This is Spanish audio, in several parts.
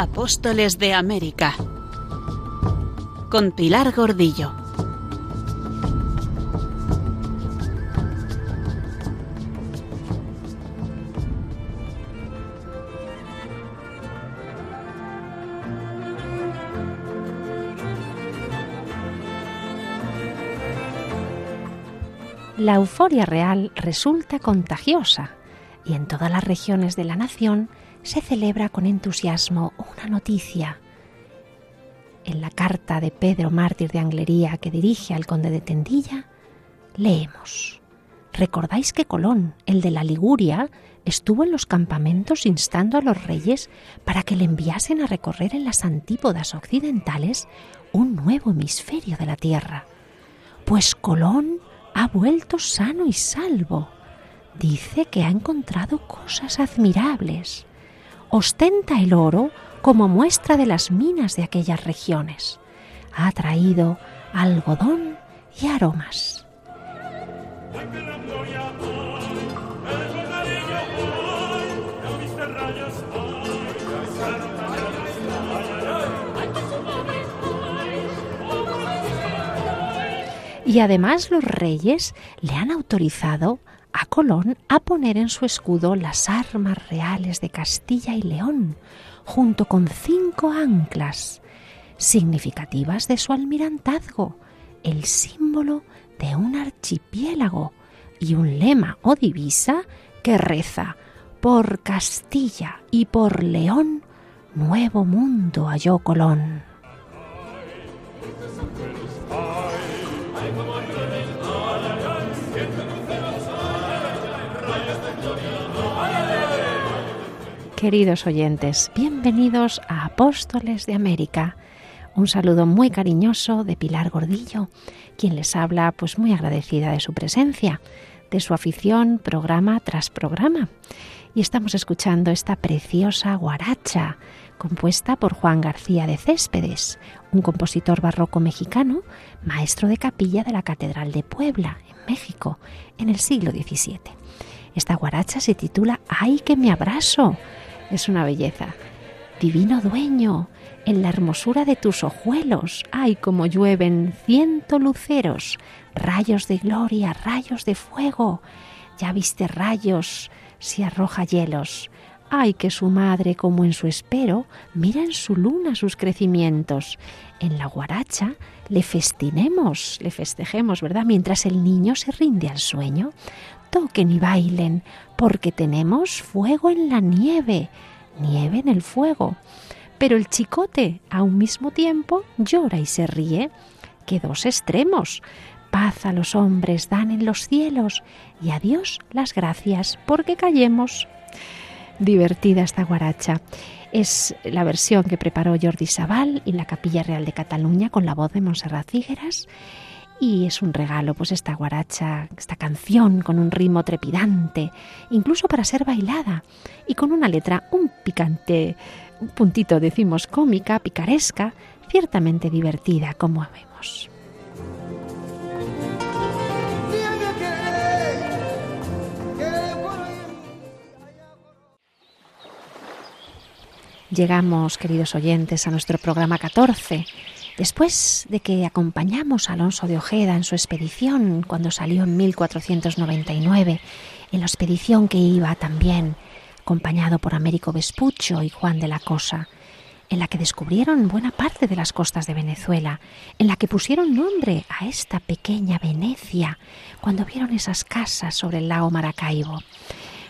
Apóstoles de América con Pilar Gordillo. La euforia real resulta contagiosa y en todas las regiones de la nación se celebra con entusiasmo una noticia. En la carta de Pedro Mártir de Anglería que dirige al conde de Tendilla, leemos, ¿recordáis que Colón, el de la Liguria, estuvo en los campamentos instando a los reyes para que le enviasen a recorrer en las antípodas occidentales un nuevo hemisferio de la Tierra? Pues Colón ha vuelto sano y salvo. Dice que ha encontrado cosas admirables ostenta el oro como muestra de las minas de aquellas regiones. Ha traído algodón y aromas. Y además los reyes le han autorizado a Colón a poner en su escudo las armas reales de Castilla y León, junto con cinco anclas, significativas de su almirantazgo, el símbolo de un archipiélago y un lema o divisa que reza por Castilla y por León, nuevo mundo halló Colón. Queridos oyentes, bienvenidos a Apóstoles de América. Un saludo muy cariñoso de Pilar Gordillo, quien les habla pues muy agradecida de su presencia, de su afición programa tras programa. Y estamos escuchando esta preciosa guaracha compuesta por Juan García de Céspedes, un compositor barroco mexicano, maestro de capilla de la Catedral de Puebla, en México, en el siglo XVII. Esta guaracha se titula ¡Ay que me abrazo! Es una belleza. Divino dueño, en la hermosura de tus ojuelos, ay como llueven ciento luceros, rayos de gloria, rayos de fuego. Ya viste rayos si arroja hielos. Ay que su madre, como en su espero, mira en su luna sus crecimientos. En la guaracha le festinemos, le festejemos, ¿verdad? Mientras el niño se rinde al sueño toquen y bailen, porque tenemos fuego en la nieve, nieve en el fuego. Pero el chicote a un mismo tiempo llora y se ríe. Que dos extremos. Paz a los hombres dan en los cielos y a Dios las gracias porque callemos. Divertida esta guaracha. Es la versión que preparó Jordi Sabal en la Capilla Real de Cataluña con la voz de Montserrat Figueras y es un regalo, pues esta guaracha, esta canción con un ritmo trepidante, incluso para ser bailada, y con una letra un picante, un puntito decimos cómica, picaresca, ciertamente divertida, como vemos. Llegamos, queridos oyentes, a nuestro programa 14 Después de que acompañamos a Alonso de Ojeda en su expedición cuando salió en 1499, en la expedición que iba también acompañado por Américo Vespucho y Juan de la Cosa, en la que descubrieron buena parte de las costas de Venezuela, en la que pusieron nombre a esta pequeña Venecia cuando vieron esas casas sobre el lago Maracaibo.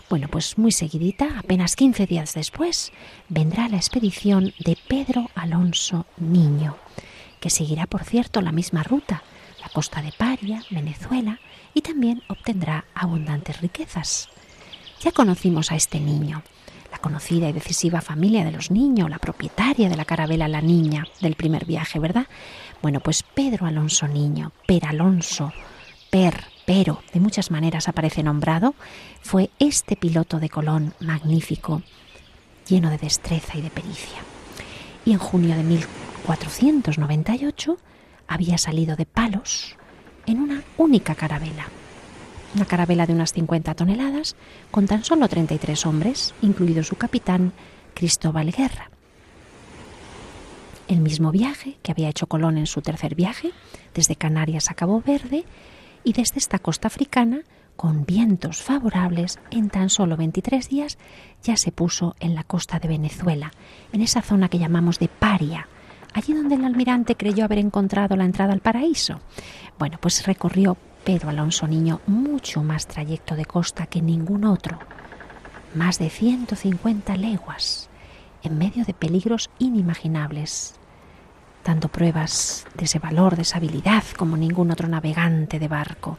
Bueno, pues muy seguidita, apenas 15 días después, vendrá la expedición de Pedro Alonso Niño que seguirá, por cierto, la misma ruta, la costa de Paria, Venezuela, y también obtendrá abundantes riquezas. Ya conocimos a este niño, la conocida y decisiva familia de los niños, la propietaria de la carabela La Niña del primer viaje, ¿verdad? Bueno, pues Pedro Alonso Niño, Per Alonso, Per, pero de muchas maneras aparece nombrado, fue este piloto de Colón magnífico, lleno de destreza y de pericia. Y en junio de 498 había salido de Palos en una única carabela. Una carabela de unas 50 toneladas con tan solo 33 hombres, incluido su capitán Cristóbal Guerra. el mismo viaje que había hecho Colón en su tercer viaje, desde Canarias a Cabo Verde, y desde esta costa africana, con vientos favorables, en tan solo 23 días ya se puso en la costa de Venezuela, en esa zona que llamamos de Paria, allí donde el almirante creyó haber encontrado la entrada al paraíso. Bueno, pues recorrió Pedro Alonso Niño mucho más trayecto de costa que ningún otro, más de 150 leguas, en medio de peligros inimaginables, dando pruebas de ese valor, de esa habilidad como ningún otro navegante de barco.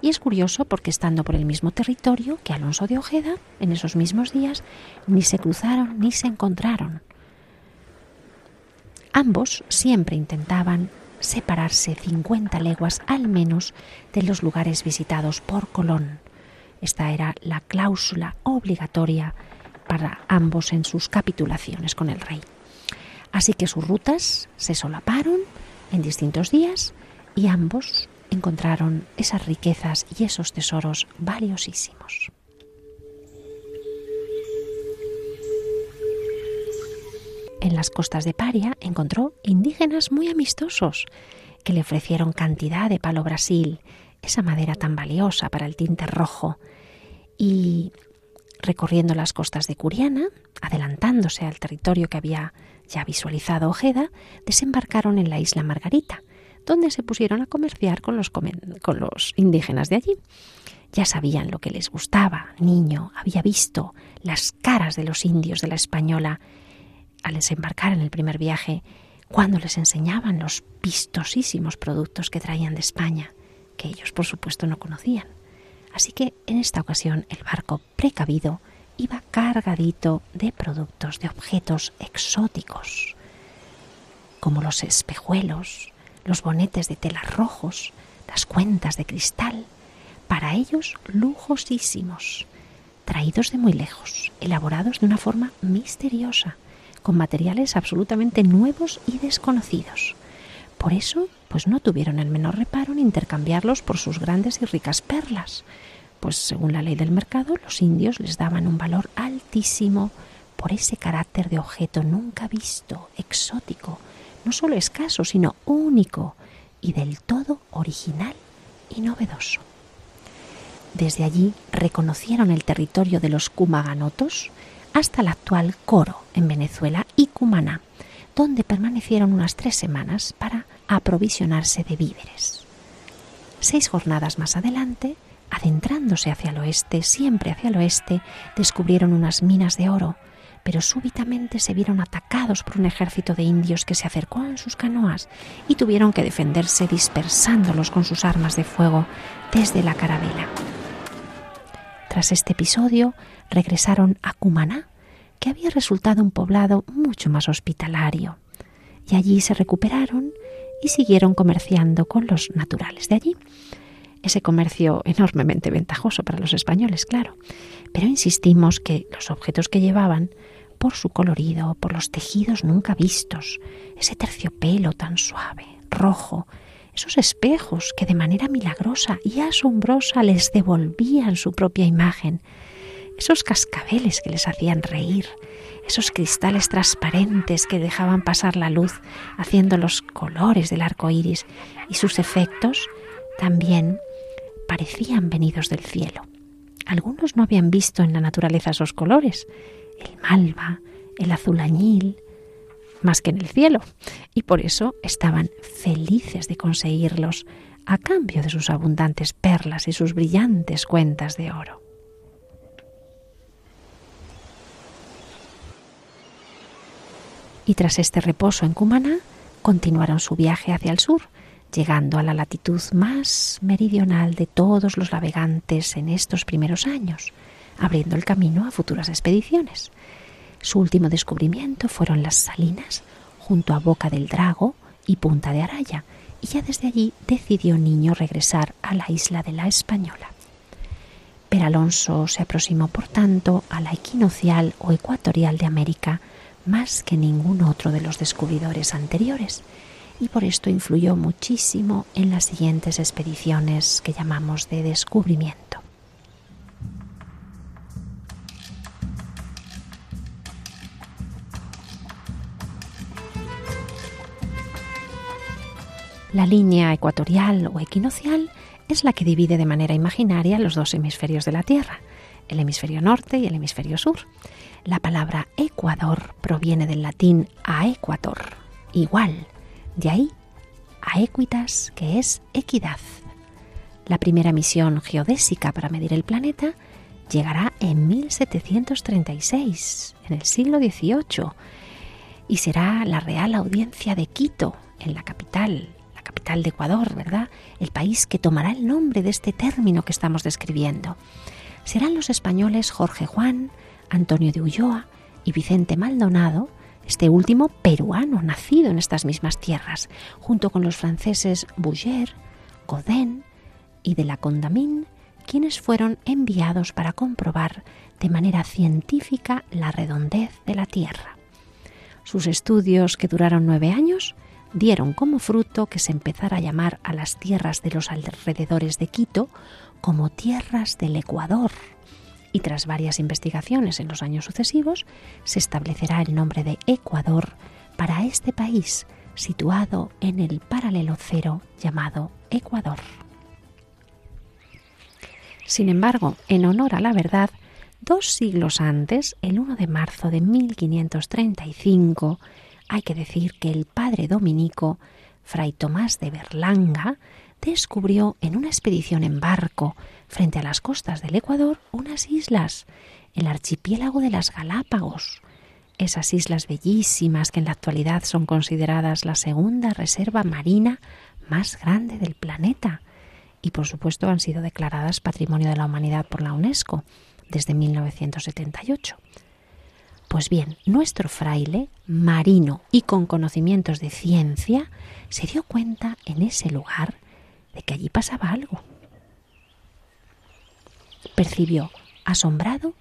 Y es curioso porque estando por el mismo territorio que Alonso de Ojeda, en esos mismos días, ni se cruzaron ni se encontraron. Ambos siempre intentaban separarse 50 leguas al menos de los lugares visitados por Colón. Esta era la cláusula obligatoria para ambos en sus capitulaciones con el rey. Así que sus rutas se solaparon en distintos días y ambos encontraron esas riquezas y esos tesoros valiosísimos. En las costas de Paria encontró indígenas muy amistosos que le ofrecieron cantidad de palo brasil, esa madera tan valiosa para el tinte rojo, y recorriendo las costas de Curiana, adelantándose al territorio que había ya visualizado Ojeda, desembarcaron en la isla Margarita, donde se pusieron a comerciar con los, con los indígenas de allí. Ya sabían lo que les gustaba. Niño había visto las caras de los indios de la española al desembarcar en el primer viaje, cuando les enseñaban los vistosísimos productos que traían de España, que ellos por supuesto no conocían. Así que en esta ocasión el barco precavido iba cargadito de productos, de objetos exóticos, como los espejuelos, los bonetes de telas rojos, las cuentas de cristal, para ellos lujosísimos, traídos de muy lejos, elaborados de una forma misteriosa, con materiales absolutamente nuevos y desconocidos. Por eso, pues no tuvieron el menor reparo en intercambiarlos por sus grandes y ricas perlas, pues según la ley del mercado los indios les daban un valor altísimo por ese carácter de objeto nunca visto, exótico, no solo escaso, sino único y del todo original y novedoso. Desde allí reconocieron el territorio de los Cumaganotos hasta el actual Coro en Venezuela y Cumaná, donde permanecieron unas tres semanas para aprovisionarse de víveres. Seis jornadas más adelante, adentrándose hacia el oeste, siempre hacia el oeste, descubrieron unas minas de oro, pero súbitamente se vieron atacados por un ejército de indios que se acercó en sus canoas y tuvieron que defenderse dispersándolos con sus armas de fuego desde la carabela. Tras este episodio, regresaron a Cumaná, que había resultado un poblado mucho más hospitalario. Y allí se recuperaron y siguieron comerciando con los naturales de allí. Ese comercio enormemente ventajoso para los españoles, claro. Pero insistimos que los objetos que llevaban, por su colorido, por los tejidos nunca vistos, ese terciopelo tan suave, rojo, esos espejos que de manera milagrosa y asombrosa les devolvían su propia imagen, esos cascabeles que les hacían reír, esos cristales transparentes que dejaban pasar la luz haciendo los colores del arco iris y sus efectos también parecían venidos del cielo. Algunos no habían visto en la naturaleza esos colores, el malva, el azul añil, más que en el cielo, y por eso estaban felices de conseguirlos a cambio de sus abundantes perlas y sus brillantes cuentas de oro. Y tras este reposo en Cumaná continuaron su viaje hacia el sur, llegando a la latitud más meridional de todos los navegantes en estos primeros años, abriendo el camino a futuras expediciones. Su último descubrimiento fueron las salinas junto a Boca del Drago y Punta de Araya, y ya desde allí decidió Niño regresar a la isla de la Española. Pero Alonso se aproximó, por tanto, a la equinocial o ecuatorial de América, más que ningún otro de los descubridores anteriores y por esto influyó muchísimo en las siguientes expediciones que llamamos de descubrimiento. La línea ecuatorial o equinocial es la que divide de manera imaginaria los dos hemisferios de la Tierra, el hemisferio norte y el hemisferio sur. La palabra Ecuador proviene del latín aequator, igual, de ahí aequitas, que es equidad. La primera misión geodésica para medir el planeta llegará en 1736, en el siglo XVIII, y será la Real Audiencia de Quito, en la capital, la capital de Ecuador, ¿verdad? El país que tomará el nombre de este término que estamos describiendo. Serán los españoles Jorge Juan, Antonio de Ulloa y Vicente Maldonado, este último peruano, nacido en estas mismas tierras, junto con los franceses Bouger, Godin y de la Condamine, quienes fueron enviados para comprobar de manera científica la redondez de la Tierra. Sus estudios, que duraron nueve años, dieron como fruto que se empezara a llamar a las tierras de los alrededores de Quito como tierras del Ecuador. Y tras varias investigaciones en los años sucesivos, se establecerá el nombre de Ecuador para este país situado en el paralelo cero llamado Ecuador. Sin embargo, en honor a la verdad, dos siglos antes, el 1 de marzo de 1535, hay que decir que el padre dominico, Fray Tomás de Berlanga, descubrió en una expedición en barco frente a las costas del Ecuador unas islas, el archipiélago de las Galápagos, esas islas bellísimas que en la actualidad son consideradas la segunda reserva marina más grande del planeta y por supuesto han sido declaradas Patrimonio de la Humanidad por la UNESCO desde 1978. Pues bien, nuestro fraile, marino y con conocimientos de ciencia, se dio cuenta en ese lugar de que allí pasaba algo. Percibió, asombrado,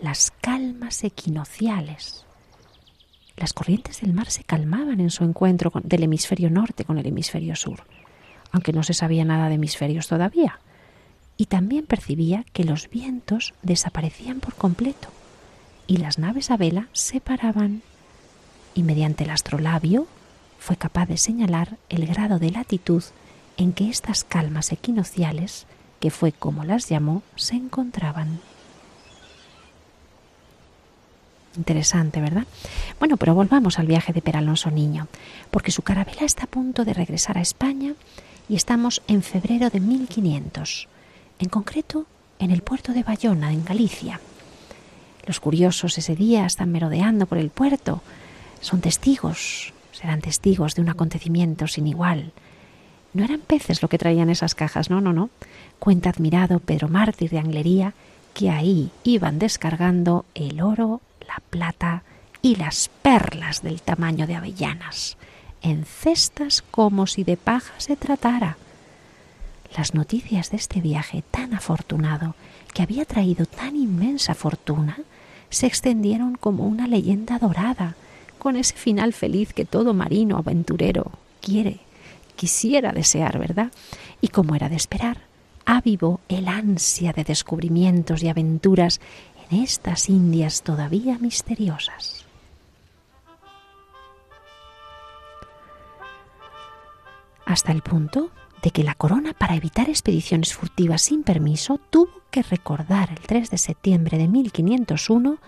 las calmas equinociales. Las corrientes del mar se calmaban en su encuentro del hemisferio norte con el hemisferio sur aunque no se sabía nada de hemisferios todavía, y también percibía que los vientos desaparecían por completo y las naves a vela se paraban, y mediante el astrolabio fue capaz de señalar el grado de latitud en que estas calmas equinociales, que fue como las llamó, se encontraban. Interesante, ¿verdad? Bueno, pero volvamos al viaje de Peralonso Niño, porque su carabela está a punto de regresar a España y estamos en febrero de 1500, en concreto en el puerto de Bayona, en Galicia. Los curiosos ese día están merodeando por el puerto, son testigos, serán testigos de un acontecimiento sin igual. No eran peces lo que traían esas cajas, no, no, no. Cuenta admirado Pedro Mártir de Anglería que ahí iban descargando el oro, la plata y las perlas del tamaño de avellanas en cestas como si de paja se tratara. Las noticias de este viaje tan afortunado, que había traído tan inmensa fortuna, se extendieron como una leyenda dorada, con ese final feliz que todo marino aventurero quiere, quisiera desear, ¿verdad? Y como era de esperar, avivó el ansia de descubrimientos y aventuras en estas Indias todavía misteriosas. hasta el punto de que la corona, para evitar expediciones furtivas sin permiso, tuvo que recordar el 3 de septiembre de 1501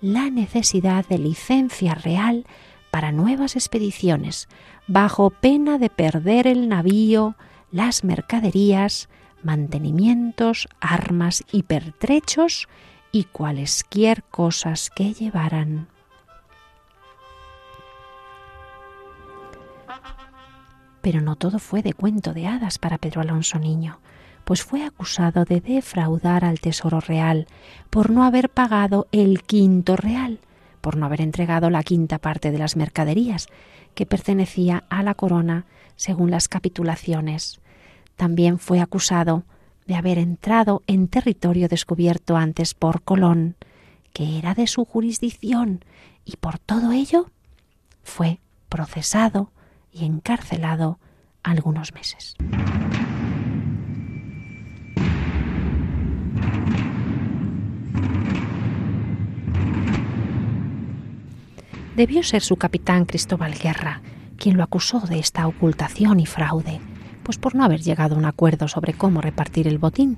la necesidad de licencia real para nuevas expediciones, bajo pena de perder el navío, las mercaderías, mantenimientos, armas y pertrechos y cualesquier cosas que llevaran. Pero no todo fue de cuento de hadas para Pedro Alonso Niño, pues fue acusado de defraudar al Tesoro Real por no haber pagado el quinto real, por no haber entregado la quinta parte de las mercaderías que pertenecía a la corona según las capitulaciones. También fue acusado de haber entrado en territorio descubierto antes por Colón, que era de su jurisdicción, y por todo ello fue procesado y encarcelado algunos meses. Debió ser su capitán Cristóbal Guerra, quien lo acusó de esta ocultación y fraude, pues por no haber llegado a un acuerdo sobre cómo repartir el botín.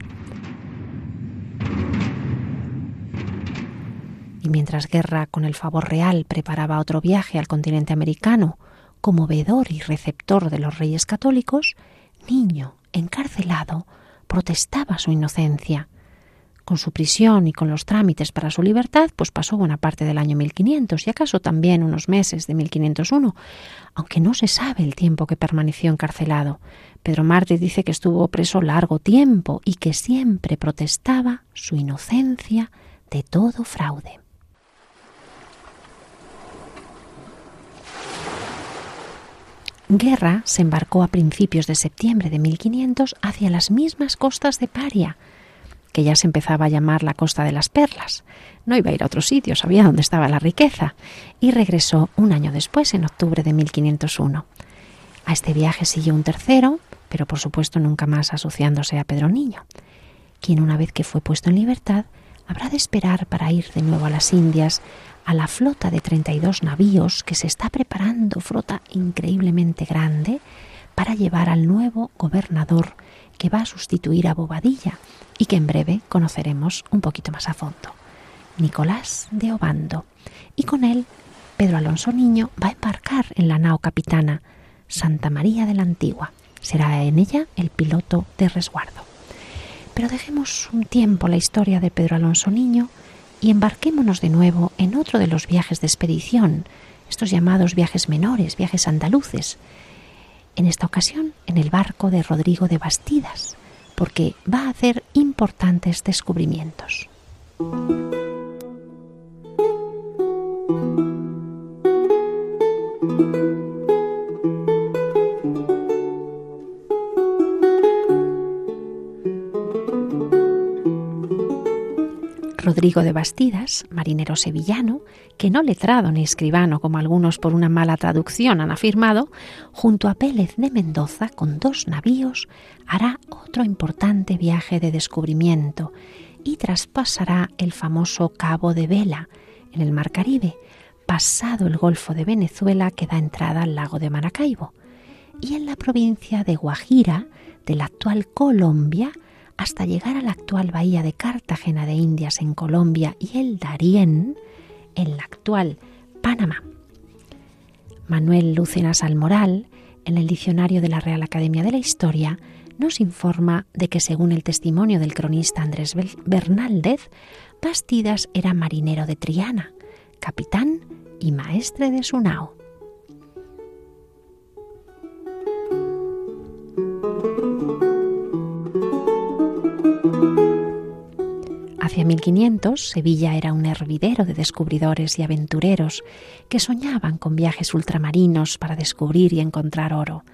Y mientras Guerra, con el favor real, preparaba otro viaje al continente americano, como vedor y receptor de los reyes católicos, Niño, encarcelado, protestaba su inocencia con su prisión y con los trámites para su libertad, pues pasó buena parte del año 1500 y acaso también unos meses de 1501, aunque no se sabe el tiempo que permaneció encarcelado. Pedro Mártir dice que estuvo preso largo tiempo y que siempre protestaba su inocencia de todo fraude. Guerra se embarcó a principios de septiembre de 1500 hacia las mismas costas de Paria, que ya se empezaba a llamar la Costa de las Perlas. No iba a ir a otro sitio, sabía dónde estaba la riqueza, y regresó un año después, en octubre de 1501. A este viaje siguió un tercero, pero por supuesto nunca más asociándose a Pedro Niño, quien una vez que fue puesto en libertad, habrá de esperar para ir de nuevo a las Indias a la flota de 32 navíos que se está preparando, flota increíblemente grande, para llevar al nuevo gobernador que va a sustituir a Bobadilla y que en breve conoceremos un poquito más a fondo. Nicolás de Obando. Y con él, Pedro Alonso Niño va a embarcar en la nao capitana Santa María de la Antigua. Será en ella el piloto de resguardo. Pero dejemos un tiempo la historia de Pedro Alonso Niño y embarquémonos de nuevo en otro de los viajes de expedición, estos llamados viajes menores, viajes andaluces, en esta ocasión en el barco de Rodrigo de Bastidas, porque va a hacer importantes descubrimientos. Rodrigo de Bastidas, marinero sevillano, que no letrado ni escribano como algunos por una mala traducción han afirmado, junto a Pélez de Mendoza con dos navíos hará otro importante viaje de descubrimiento y traspasará el famoso Cabo de Vela en el Mar Caribe, pasado el Golfo de Venezuela que da entrada al lago de Maracaibo. Y en la provincia de Guajira, de la actual Colombia, hasta llegar a la actual bahía de Cartagena de Indias en Colombia y el Darién en la actual Panamá. Manuel Lucena Salmoral, en el diccionario de la Real Academia de la Historia, nos informa de que según el testimonio del cronista Andrés Bernaldez, Bastidas era marinero de Triana, capitán y maestre de su nao. Hacia 1500, Sevilla era un hervidero de descubridores y aventureros que soñaban con viajes ultramarinos para descubrir y encontrar oro.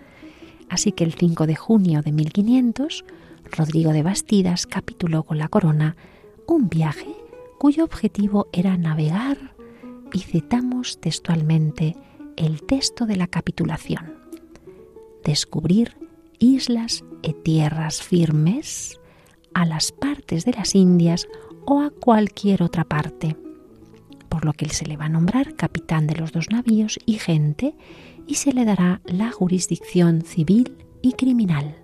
Así que el 5 de junio de 1500, Rodrigo de Bastidas capituló con la corona un viaje cuyo objetivo era navegar, y citamos textualmente el texto de la capitulación, descubrir islas y tierras firmes a las partes de las Indias o a cualquier otra parte, por lo que se le va a nombrar capitán de los dos navíos y gente y se le dará la jurisdicción civil y criminal.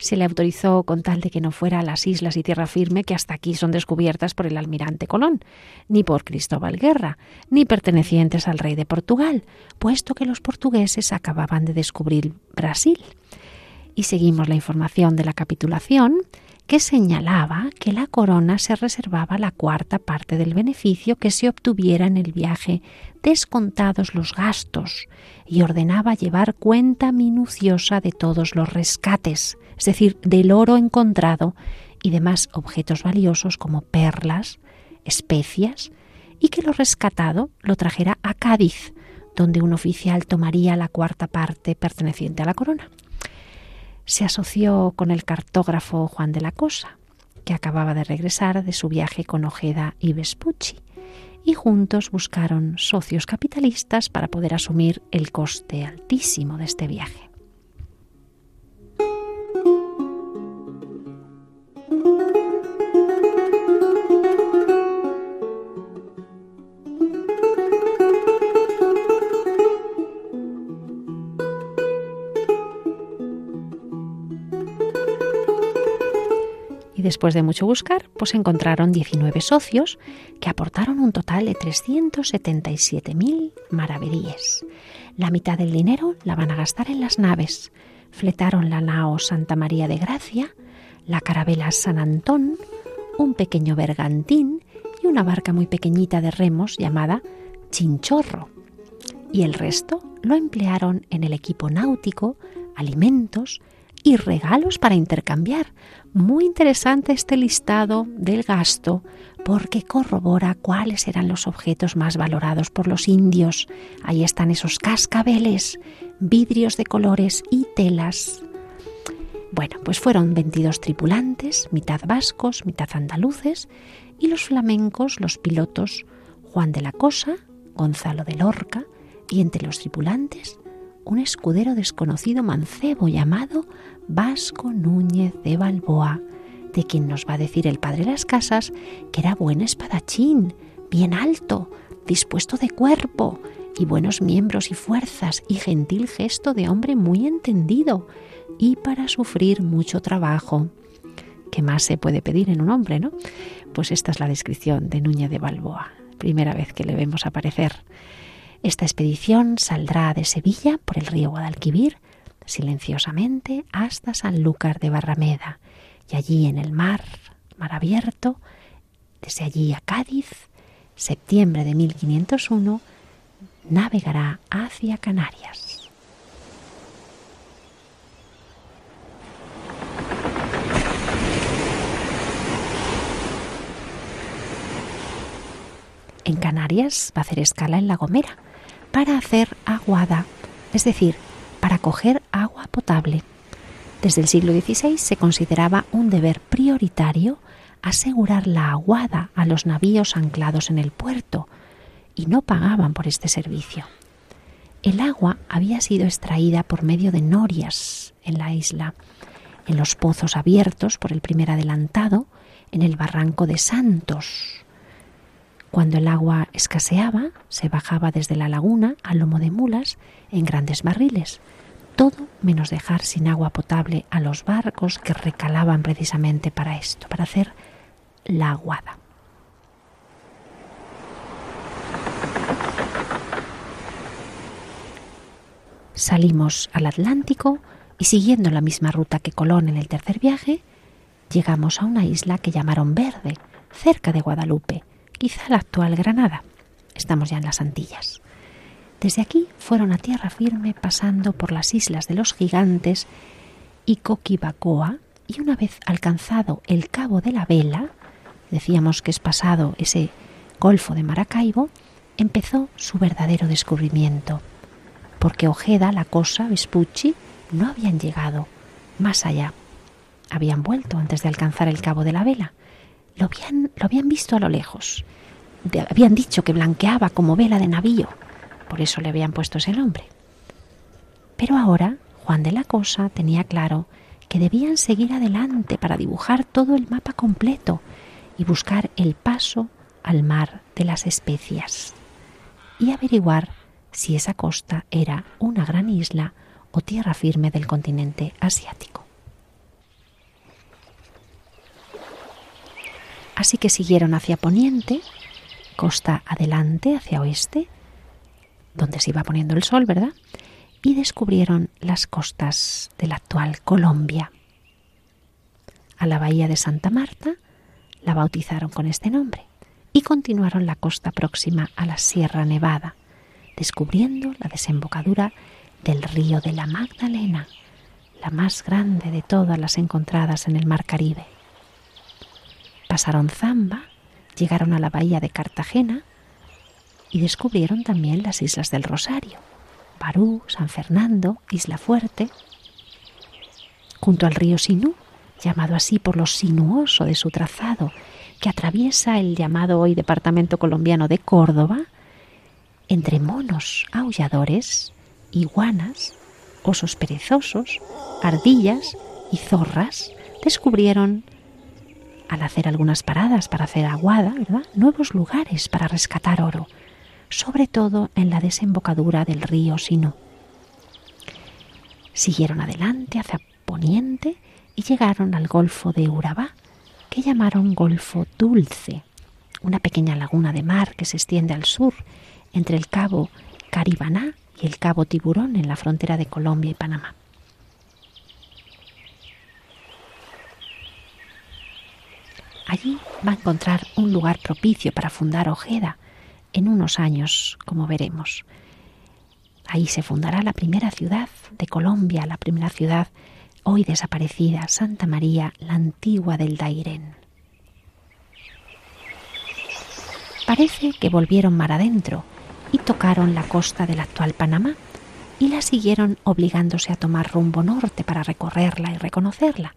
Se le autorizó con tal de que no fuera a las islas y tierra firme que hasta aquí son descubiertas por el almirante Colón, ni por Cristóbal Guerra, ni pertenecientes al rey de Portugal, puesto que los portugueses acababan de descubrir Brasil. Y seguimos la información de la capitulación que señalaba que la corona se reservaba la cuarta parte del beneficio que se obtuviera en el viaje, descontados los gastos, y ordenaba llevar cuenta minuciosa de todos los rescates, es decir, del oro encontrado y demás objetos valiosos como perlas, especias, y que lo rescatado lo trajera a Cádiz, donde un oficial tomaría la cuarta parte perteneciente a la corona. Se asoció con el cartógrafo Juan de la Cosa, que acababa de regresar de su viaje con Ojeda y Vespucci, y juntos buscaron socios capitalistas para poder asumir el coste altísimo de este viaje. Después de mucho buscar, pues encontraron 19 socios que aportaron un total de 377.000 maravedíes. La mitad del dinero la van a gastar en las naves. Fletaron la nao Santa María de Gracia, la carabela San Antón, un pequeño bergantín y una barca muy pequeñita de remos llamada Chinchorro. Y el resto lo emplearon en el equipo náutico, alimentos y regalos para intercambiar. Muy interesante este listado del gasto porque corrobora cuáles eran los objetos más valorados por los indios. Ahí están esos cascabeles, vidrios de colores y telas. Bueno, pues fueron 22 tripulantes, mitad vascos, mitad andaluces, y los flamencos, los pilotos Juan de la Cosa, Gonzalo de Lorca, y entre los tripulantes un escudero desconocido mancebo llamado Vasco Núñez de Balboa, de quien nos va a decir el padre las casas que era buen espadachín, bien alto, dispuesto de cuerpo, y buenos miembros y fuerzas, y gentil gesto de hombre muy entendido, y para sufrir mucho trabajo. ¿Qué más se puede pedir en un hombre, no? Pues esta es la descripción de Núñez de Balboa, primera vez que le vemos aparecer. Esta expedición saldrá de Sevilla por el río Guadalquivir silenciosamente hasta Sanlúcar de Barrameda y allí en el mar, mar abierto, desde allí a Cádiz, septiembre de 1501, navegará hacia Canarias. En Canarias va a hacer escala en La Gomera para hacer aguada, es decir, para coger agua potable. Desde el siglo XVI se consideraba un deber prioritario asegurar la aguada a los navíos anclados en el puerto y no pagaban por este servicio. El agua había sido extraída por medio de norias en la isla, en los pozos abiertos por el primer adelantado, en el barranco de Santos, cuando el agua escaseaba, se bajaba desde la laguna al lomo de mulas en grandes barriles, todo menos dejar sin agua potable a los barcos que recalaban precisamente para esto, para hacer la aguada. Salimos al Atlántico y siguiendo la misma ruta que Colón en el tercer viaje, llegamos a una isla que llamaron Verde, cerca de Guadalupe, quizá la actual Granada. Estamos ya en las Antillas. Desde aquí fueron a tierra firme pasando por las islas de los gigantes y Coquibacoa y una vez alcanzado el cabo de la vela, decíamos que es pasado ese golfo de Maracaibo, empezó su verdadero descubrimiento, porque Ojeda, la cosa, Vespucci, no habían llegado más allá. Habían vuelto antes de alcanzar el cabo de la vela lo habían, lo habían visto a lo lejos. habían dicho que blanqueaba como vela de navío. Por eso le habían puesto ese nombre. Pero ahora Juan de la Cosa tenía claro que debían seguir adelante para dibujar todo el mapa completo y buscar el paso al mar de las especias y averiguar si esa costa era una gran isla o tierra firme del continente asiático. Así que siguieron hacia poniente, costa adelante, hacia oeste, donde se iba poniendo el sol, ¿verdad? Y descubrieron las costas de la actual Colombia. A la bahía de Santa Marta la bautizaron con este nombre y continuaron la costa próxima a la Sierra Nevada, descubriendo la desembocadura del río de la Magdalena, la más grande de todas las encontradas en el Mar Caribe. Pasaron Zamba, llegaron a la bahía de Cartagena y descubrieron también las islas del Rosario, Barú, San Fernando, Isla Fuerte, junto al río Sinú, llamado así por lo sinuoso de su trazado, que atraviesa el llamado hoy departamento colombiano de Córdoba, entre monos aulladores, iguanas, osos perezosos, ardillas y zorras, descubrieron al hacer algunas paradas para hacer aguada, ¿verdad? Nuevos lugares para rescatar oro, sobre todo en la desembocadura del río Sinú. Siguieron adelante hacia poniente y llegaron al golfo de Urabá, que llamaron Golfo Dulce, una pequeña laguna de mar que se extiende al sur entre el cabo Caribaná y el cabo Tiburón en la frontera de Colombia y Panamá. Allí va a encontrar un lugar propicio para fundar Ojeda en unos años, como veremos. Ahí se fundará la primera ciudad de Colombia, la primera ciudad hoy desaparecida, Santa María, la antigua del Dairén. Parece que volvieron mar adentro y tocaron la costa del actual Panamá y la siguieron obligándose a tomar rumbo norte para recorrerla y reconocerla.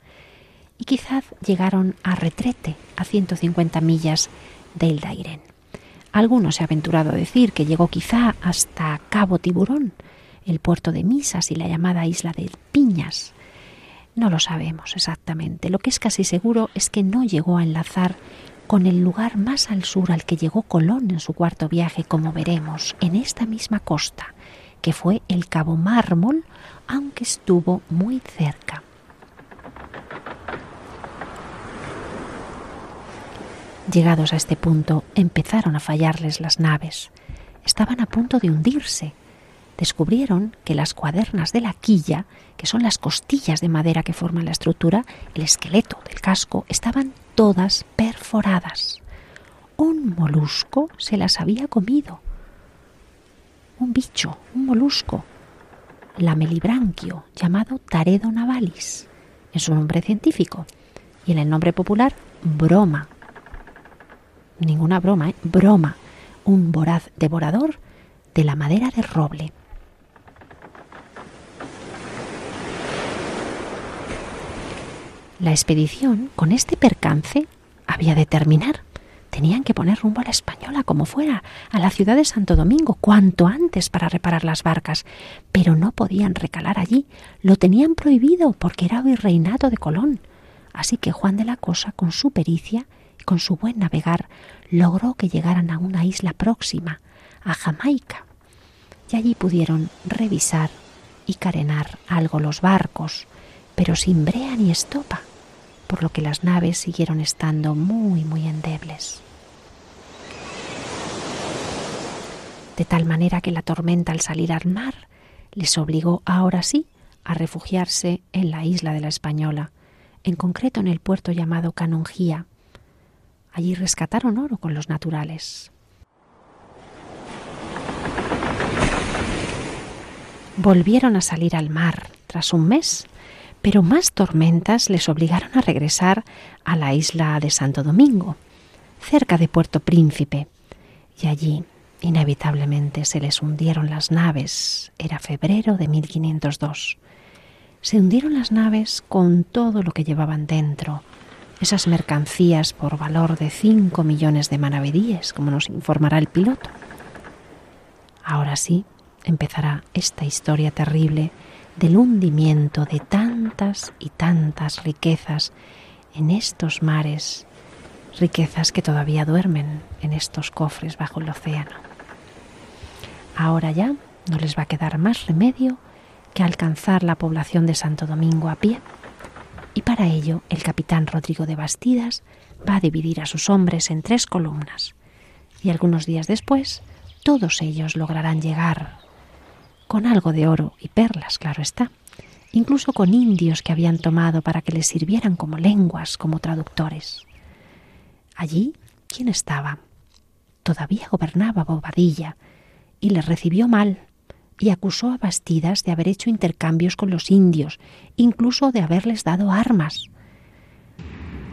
Y quizás llegaron a Retrete, a 150 millas del Dairén. Algunos se ha aventurado a decir que llegó quizá hasta Cabo Tiburón, el puerto de Misas y la llamada isla de Piñas. No lo sabemos exactamente. Lo que es casi seguro es que no llegó a enlazar con el lugar más al sur al que llegó Colón en su cuarto viaje, como veremos, en esta misma costa, que fue el Cabo Mármol, aunque estuvo muy cerca. Llegados a este punto, empezaron a fallarles las naves. Estaban a punto de hundirse. Descubrieron que las cuadernas de la quilla, que son las costillas de madera que forman la estructura, el esqueleto del casco, estaban todas perforadas. Un molusco se las había comido. Un bicho, un molusco, lamelibranquio, llamado Taredo navalis, en su nombre científico, y en el nombre popular, broma. Ninguna broma, ¿eh? broma, un voraz devorador de la madera de roble. La expedición, con este percance, había de terminar. Tenían que poner rumbo a la española, como fuera, a la ciudad de Santo Domingo, cuanto antes para reparar las barcas. Pero no podían recalar allí, lo tenían prohibido porque era virreinato de Colón. Así que Juan de la Cosa, con su pericia con su buen navegar, logró que llegaran a una isla próxima, a Jamaica. Y allí pudieron revisar y carenar algo los barcos, pero sin brea ni estopa por lo que las naves siguieron estando muy, muy endebles. De tal manera que la tormenta al salir al mar les obligó ahora sí a refugiarse en la isla de la Española, en concreto en el puerto llamado Canongía. Allí rescataron oro con los naturales. Volvieron a salir al mar tras un mes pero más tormentas les obligaron a regresar a la isla de Santo Domingo, cerca de Puerto Príncipe, y allí inevitablemente se les hundieron las naves. Era febrero de 1502. Se hundieron las naves con todo lo que llevaban dentro, esas mercancías por valor de cinco millones de maravedíes, como nos informará el piloto. Ahora sí, empezará esta historia terrible del hundimiento de tantas y tantas riquezas en estos mares, riquezas que todavía duermen en estos cofres bajo el océano. Ahora ya no les va a quedar más remedio que alcanzar la población de Santo Domingo a pie, y para ello el capitán Rodrigo de Bastidas va a dividir a sus hombres en tres columnas, y algunos días después todos ellos lograrán llegar con algo de oro y perlas, claro está, incluso con indios que habían tomado para que les sirvieran como lenguas, como traductores. Allí, ¿quién estaba? Todavía gobernaba Bobadilla y les recibió mal y acusó a Bastidas de haber hecho intercambios con los indios, incluso de haberles dado armas.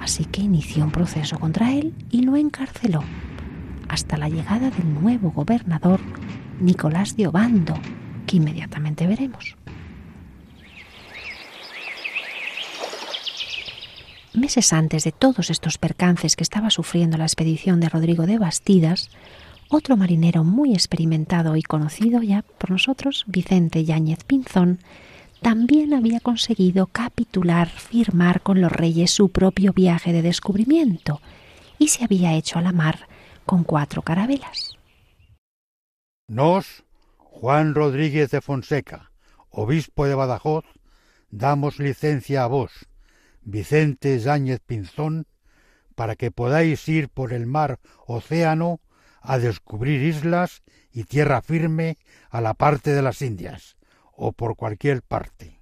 Así que inició un proceso contra él y lo encarceló hasta la llegada del nuevo gobernador Nicolás de Obando, inmediatamente veremos. Meses antes de todos estos percances que estaba sufriendo la expedición de Rodrigo de Bastidas, otro marinero muy experimentado y conocido ya por nosotros, Vicente Yáñez Pinzón, también había conseguido capitular, firmar con los reyes su propio viaje de descubrimiento y se había hecho a la mar con cuatro carabelas. Nos, Juan Rodríguez de Fonseca, obispo de Badajoz, damos licencia a vos, Vicente Yáñez Pinzón, para que podáis ir por el mar océano a descubrir islas y tierra firme a la parte de las Indias, o por cualquier parte.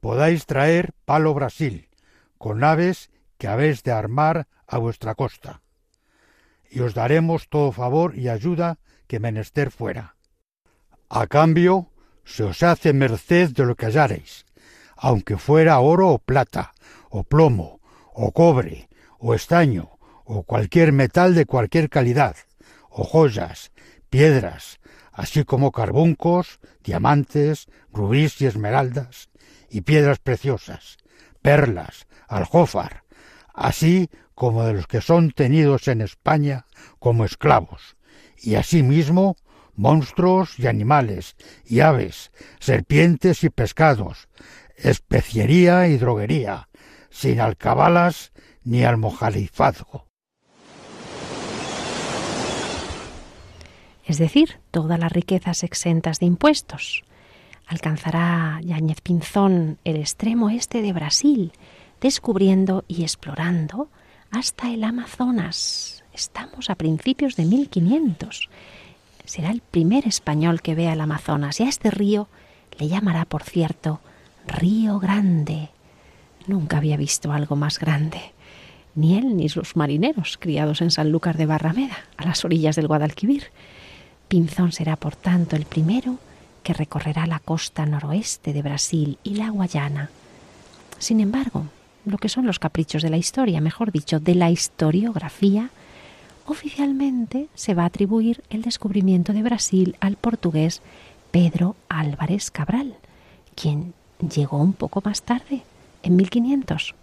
Podáis traer palo Brasil, con naves que habéis de armar a vuestra costa, y os daremos todo favor y ayuda que menester fuera. A cambio, se os hace merced de lo que hallareis, aunque fuera oro o plata, o plomo, o cobre, o estaño, o cualquier metal de cualquier calidad, o joyas, piedras, así como carbuncos, diamantes, rubíes y esmeraldas, y piedras preciosas, perlas, aljófar, así como de los que son tenidos en España como esclavos, y asimismo monstruos y animales, y aves, serpientes y pescados, especiería y droguería, sin alcabalas ni almojalifazgo. Es decir, todas las riquezas exentas de impuestos. Alcanzará Yáñez Pinzón el extremo este de Brasil, descubriendo y explorando hasta el Amazonas. Estamos a principios de 1500. Será el primer español que vea el Amazonas y a este río le llamará, por cierto, Río Grande. Nunca había visto algo más grande. Ni él ni sus marineros, criados en Sanlúcar de Barrameda, a las orillas del Guadalquivir. Pinzón será, por tanto, el primero que recorrerá la costa noroeste de Brasil y la Guayana. Sin embargo, lo que son los caprichos de la historia, mejor dicho, de la historiografía, oficialmente se va a atribuir el descubrimiento de Brasil al portugués Pedro Álvarez Cabral, quien llegó un poco más tarde, en 1500.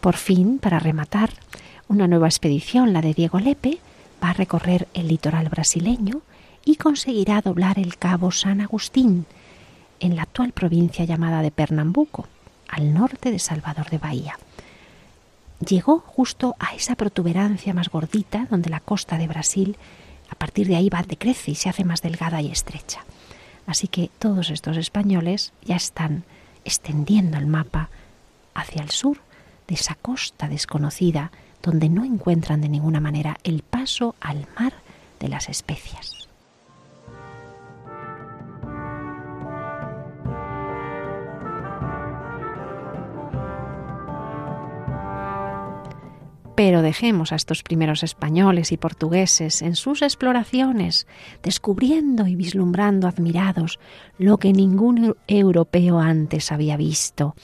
Por fin, para rematar, una nueva expedición, la de Diego Lepe, va a recorrer el litoral brasileño y conseguirá doblar el cabo San Agustín, en la actual provincia llamada de Pernambuco, al norte de Salvador de Bahía. Llegó justo a esa protuberancia más gordita donde la costa de Brasil a partir de ahí va decrece y se hace más delgada y estrecha. Así que todos estos españoles ya están extendiendo el mapa hacia el sur de esa costa desconocida donde no encuentran de ninguna manera el paso al mar de las especias. Pero dejemos a estos primeros españoles y portugueses en sus exploraciones, descubriendo y vislumbrando admirados lo que ningún europeo antes había visto,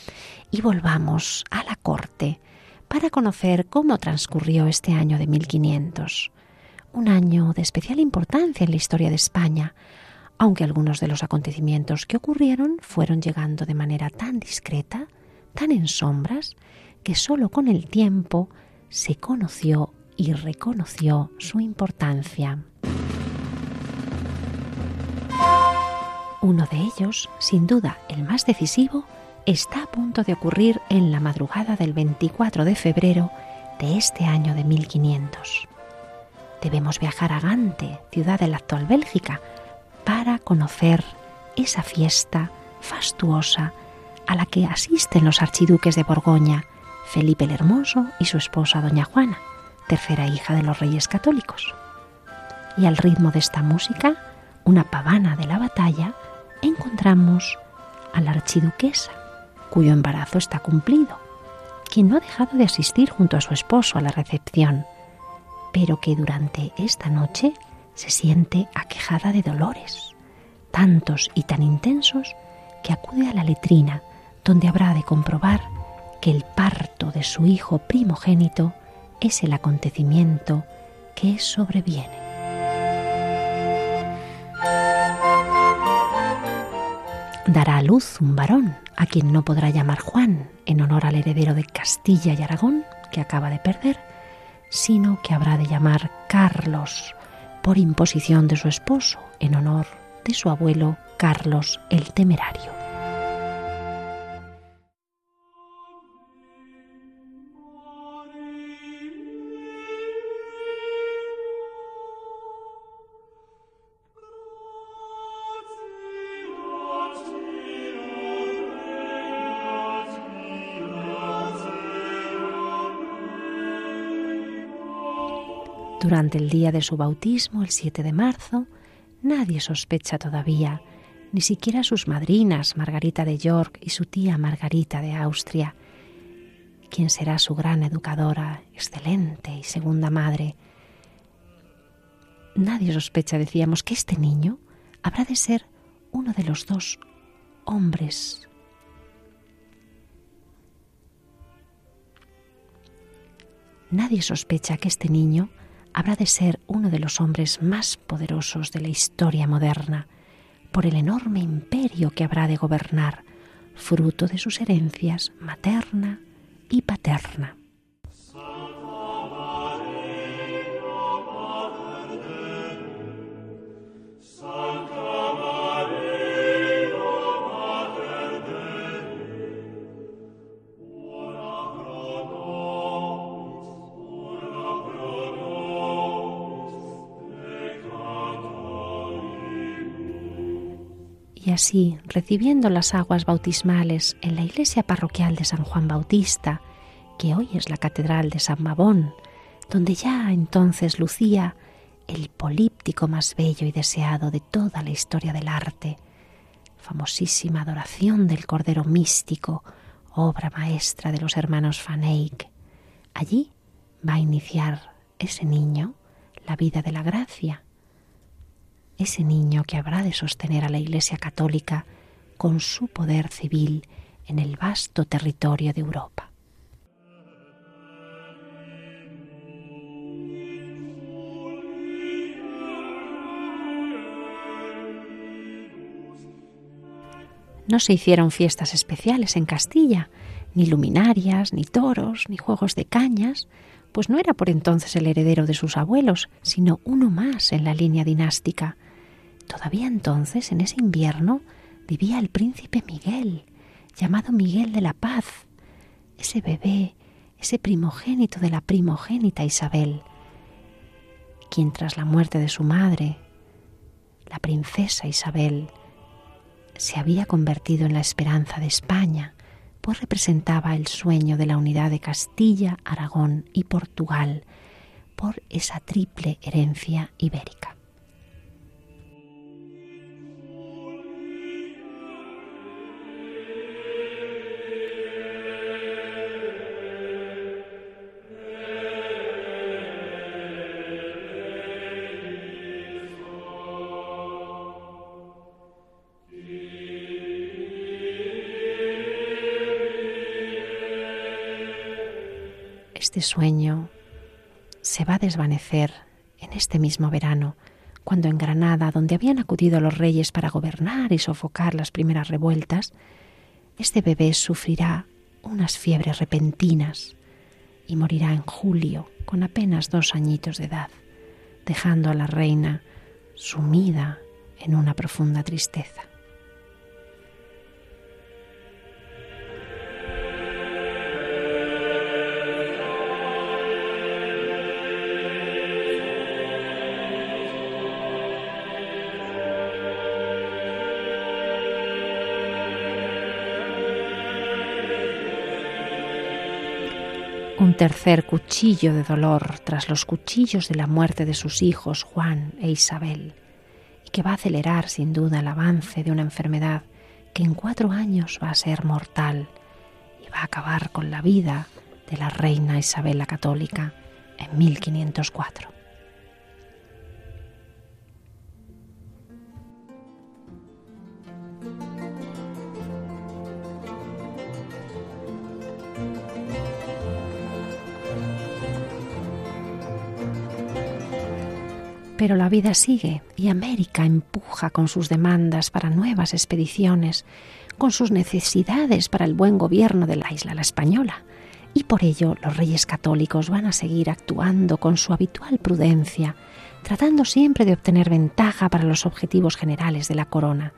y volvamos a la corte para conocer cómo transcurrió este año de 1500, un año de especial importancia en la historia de España, aunque algunos de los acontecimientos que ocurrieron fueron llegando de manera tan discreta, tan en sombras, que sólo con el tiempo se conoció y reconoció su importancia. Uno de ellos, sin duda el más decisivo, está a punto de ocurrir en la madrugada del 24 de febrero de este año de 1500. Debemos viajar a Gante, ciudad de la actual Bélgica, para conocer esa fiesta fastuosa a la que asisten los archiduques de Borgoña, Felipe el Hermoso y su esposa Doña Juana, tercera hija de los reyes católicos. Y al ritmo de esta música, una pavana de la batalla, encontramos a la archiduquesa, cuyo embarazo está cumplido, quien no ha dejado de asistir junto a su esposo a la recepción, pero que durante esta noche se siente aquejada de dolores, tantos y tan intensos que acude a la letrina, donde habrá de comprobar que el parto de su hijo primogénito es el acontecimiento que sobreviene. Dará a luz un varón, a quien no podrá llamar Juan, en honor al heredero de Castilla y Aragón, que acaba de perder, sino que habrá de llamar Carlos, por imposición de su esposo, en honor de su abuelo Carlos el Temerario. Durante el día de su bautismo, el 7 de marzo, nadie sospecha todavía, ni siquiera sus madrinas Margarita de York y su tía Margarita de Austria, quien será su gran educadora, excelente y segunda madre. Nadie sospecha, decíamos, que este niño habrá de ser uno de los dos hombres Nadie sospecha que este niño habrá de ser uno de los hombres más poderosos de la historia moderna, por el enorme imperio que habrá de gobernar, fruto de sus herencias materna y paterna. Así, recibiendo las aguas bautismales en la iglesia parroquial de San Juan Bautista, que hoy es la catedral de San Mabón, donde ya entonces lucía el políptico más bello y deseado de toda la historia del arte, famosísima adoración del Cordero Místico, obra maestra de los hermanos Van Eyck. Allí va a iniciar ese niño la vida de la gracia, ese niño que habrá de sostener a la Iglesia Católica con su poder civil en el vasto territorio de Europa. No se hicieron fiestas especiales en Castilla, ni luminarias, ni toros, ni juegos de cañas, pues no era por entonces el heredero de sus abuelos, sino uno más en la línea dinástica, Todavía entonces, en ese invierno, vivía el príncipe Miguel, llamado Miguel de la Paz, ese bebé, ese primogénito de la primogénita Isabel, quien tras la muerte de su madre, la princesa Isabel, se había convertido en la esperanza de España, pues representaba el sueño de la unidad de Castilla, Aragón y Portugal por esa triple herencia ibérica. Este sueño se va a desvanecer en este mismo verano, cuando en Granada, donde habían acudido los reyes para gobernar y sofocar las primeras revueltas, este bebé sufrirá unas fiebres repentinas y morirá en julio con apenas dos añitos de edad, dejando a la reina sumida en una profunda tristeza. Un tercer cuchillo de dolor tras los cuchillos de la muerte de sus hijos Juan e Isabel, y que va a acelerar sin duda el avance de una enfermedad que en cuatro años va a ser mortal y va a acabar con la vida de la reina Isabel la Católica en 1504. Pero la vida sigue y América empuja con sus demandas para nuevas expediciones, con sus necesidades para el buen gobierno de la isla la española. Y por ello los reyes católicos van a seguir actuando con su habitual prudencia, tratando siempre de obtener ventaja para los objetivos generales de la corona.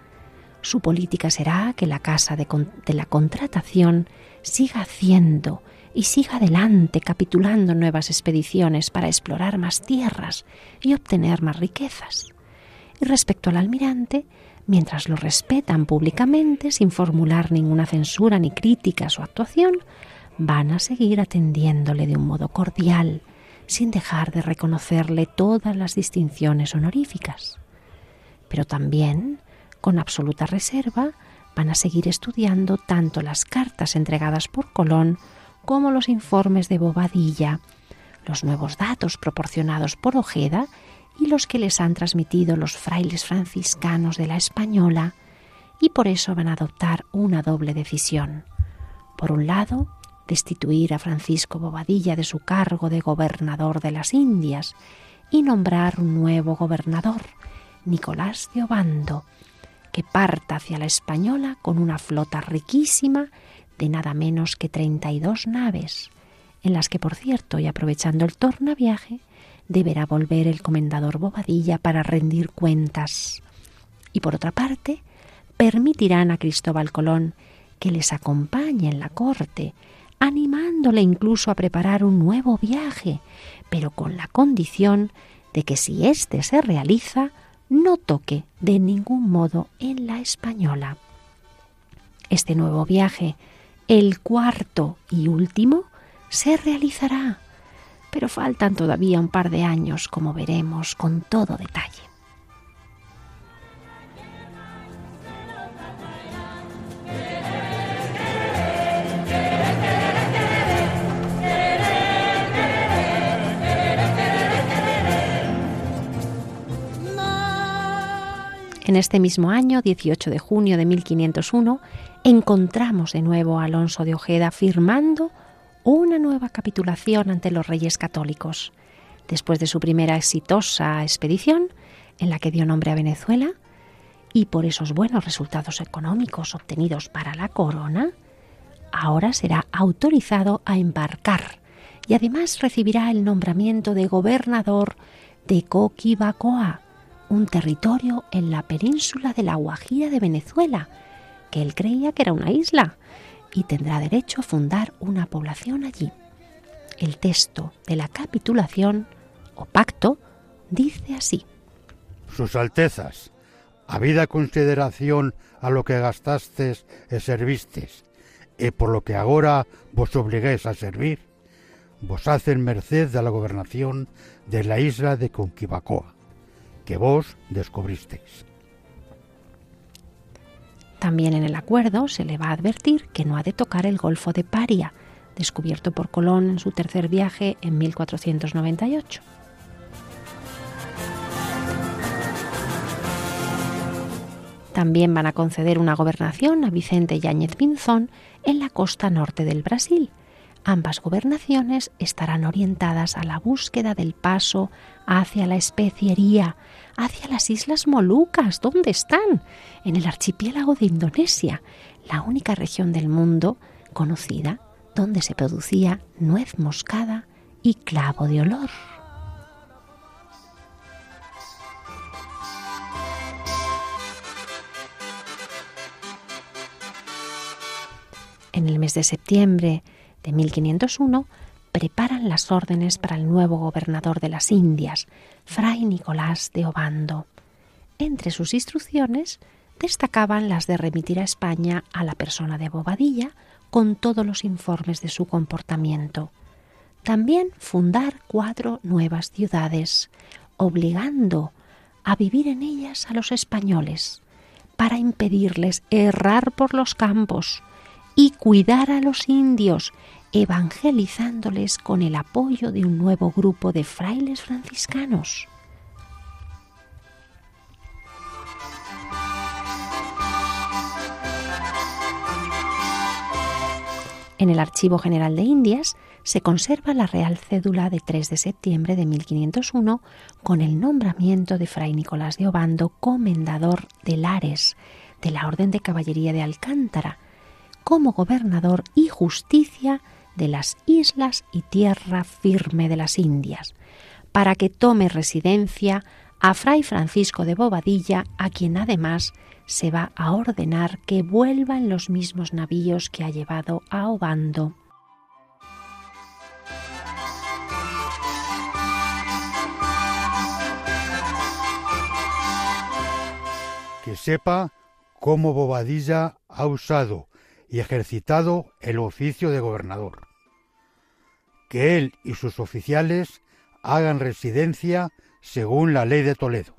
Su política será que la Casa de, de la Contratación siga haciendo y siga adelante capitulando nuevas expediciones para explorar más tierras y obtener más riquezas. Y respecto al almirante, mientras lo respetan públicamente sin formular ninguna censura ni crítica a su actuación, van a seguir atendiéndole de un modo cordial, sin dejar de reconocerle todas las distinciones honoríficas. Pero también, con absoluta reserva, van a seguir estudiando tanto las cartas entregadas por Colón como los informes de Bobadilla, los nuevos datos proporcionados por Ojeda y los que les han transmitido los frailes franciscanos de la Española, y por eso van a adoptar una doble decisión. Por un lado, destituir a Francisco Bobadilla de su cargo de gobernador de las Indias y nombrar un nuevo gobernador, Nicolás de Obando, que parta hacia la Española con una flota riquísima de nada menos que 32 naves, en las que, por cierto, y aprovechando el tornaviaje, deberá volver el comendador Bobadilla para rendir cuentas. Y por otra parte, permitirán a Cristóbal Colón que les acompañe en la corte, animándole incluso a preparar un nuevo viaje, pero con la condición de que si éste se realiza, no toque de ningún modo en la española. Este nuevo viaje, el cuarto y último, se realizará, pero faltan todavía un par de años, como veremos con todo detalle. En este mismo año, 18 de junio de 1501, encontramos de nuevo a Alonso de Ojeda firmando una nueva capitulación ante los reyes católicos. Después de su primera exitosa expedición, en la que dio nombre a Venezuela, y por esos buenos resultados económicos obtenidos para la corona, ahora será autorizado a embarcar y además recibirá el nombramiento de gobernador de Coquibacoa, un territorio en la península de la Guajira de Venezuela, que él creía que era una isla, y tendrá derecho a fundar una población allí. El texto de la capitulación o pacto dice así. Sus Altezas, habida consideración a lo que gastastes e servistes, e por lo que ahora vos obliguéis a servir, vos hacen merced de la gobernación de la isla de Conquibacoa que vos descubristeis. También en el acuerdo se le va a advertir que no ha de tocar el Golfo de Paria, descubierto por Colón en su tercer viaje en 1498. También van a conceder una gobernación a Vicente Yáñez Pinzón en la costa norte del Brasil, Ambas gobernaciones estarán orientadas a la búsqueda del paso hacia la especiería, hacia las Islas Molucas. ¿Dónde están? En el archipiélago de Indonesia, la única región del mundo conocida donde se producía nuez moscada y clavo de olor. En el mes de septiembre de 1501 preparan las órdenes para el nuevo gobernador de las Indias, Fray Nicolás de Obando. Entre sus instrucciones destacaban las de remitir a España a la persona de Bobadilla con todos los informes de su comportamiento. También fundar cuatro nuevas ciudades, obligando a vivir en ellas a los españoles, para impedirles errar por los campos, y cuidar a los indios, evangelizándoles con el apoyo de un nuevo grupo de frailes franciscanos. En el Archivo General de Indias se conserva la Real Cédula de 3 de septiembre de 1501 con el nombramiento de Fray Nicolás de Obando comendador de Lares, de la Orden de Caballería de Alcántara, como gobernador y justicia de las islas y tierra firme de las Indias, para que tome residencia a Fray Francisco de Bobadilla, a quien además se va a ordenar que vuelva en los mismos navíos que ha llevado a Obando. Que sepa cómo Bobadilla ha usado y ejercitado el oficio de gobernador, que él y sus oficiales hagan residencia según la ley de Toledo.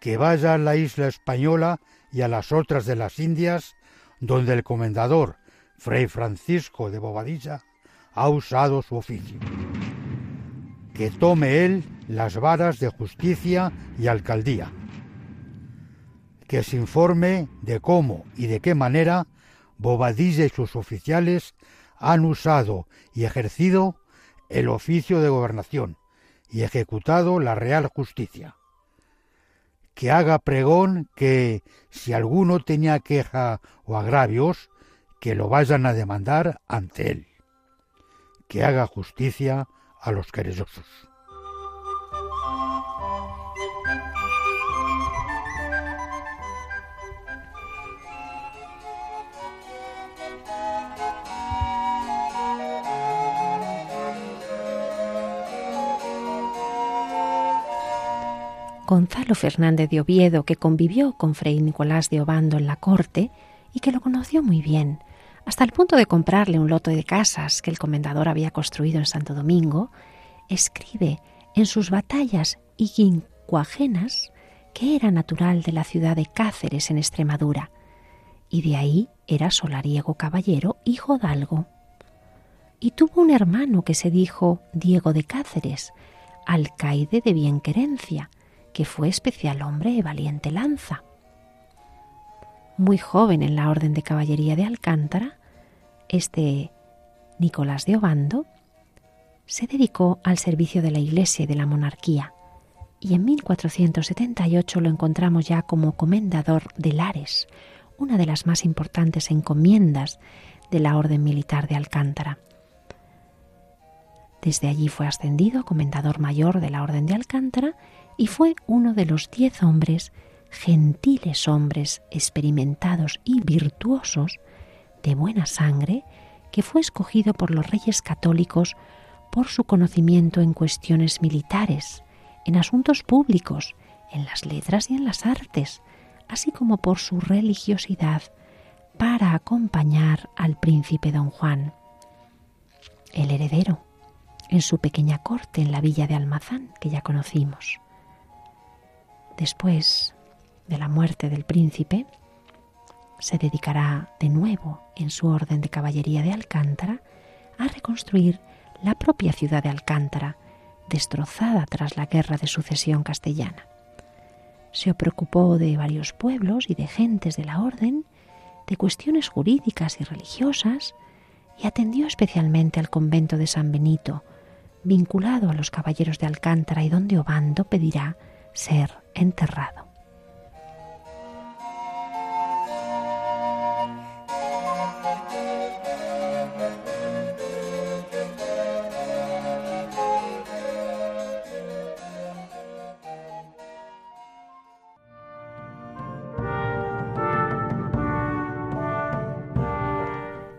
Que vaya a la isla española y a las otras de las Indias, donde el comendador Fray Francisco de Bobadilla ha usado su oficio. Que tome él las varas de justicia y alcaldía. Que se informe de cómo y de qué manera Bobadilla y sus oficiales han usado y ejercido el oficio de gobernación y ejecutado la real justicia. Que haga pregón que si alguno tenía queja o agravios, que lo vayan a demandar ante él. Que haga justicia a los querellosos. Gonzalo Fernández de Oviedo, que convivió con Fray Nicolás de Obando en la corte y que lo conoció muy bien, hasta el punto de comprarle un lote de casas que el comendador había construido en Santo Domingo, escribe en sus batallas y quincuagenas que era natural de la ciudad de Cáceres en Extremadura, y de ahí era solariego caballero, hijo dalgo. Y tuvo un hermano que se dijo Diego de Cáceres, alcaide de bienquerencia, que fue especial hombre de valiente lanza. Muy joven en la Orden de Caballería de Alcántara, este Nicolás de Obando se dedicó al servicio de la Iglesia y de la monarquía, y en 1478 lo encontramos ya como comendador de Lares, una de las más importantes encomiendas de la Orden Militar de Alcántara. Desde allí fue ascendido comendador mayor de la Orden de Alcántara y fue uno de los diez hombres, gentiles hombres experimentados y virtuosos, de buena sangre, que fue escogido por los reyes católicos por su conocimiento en cuestiones militares, en asuntos públicos, en las letras y en las artes, así como por su religiosidad para acompañar al príncipe don Juan, el heredero, en su pequeña corte en la villa de Almazán, que ya conocimos. Después de la muerte del príncipe, se dedicará de nuevo en su orden de caballería de Alcántara a reconstruir la propia ciudad de Alcántara, destrozada tras la guerra de sucesión castellana. Se preocupó de varios pueblos y de gentes de la orden, de cuestiones jurídicas y religiosas, y atendió especialmente al convento de San Benito, vinculado a los caballeros de Alcántara y donde Obando pedirá ser enterrado.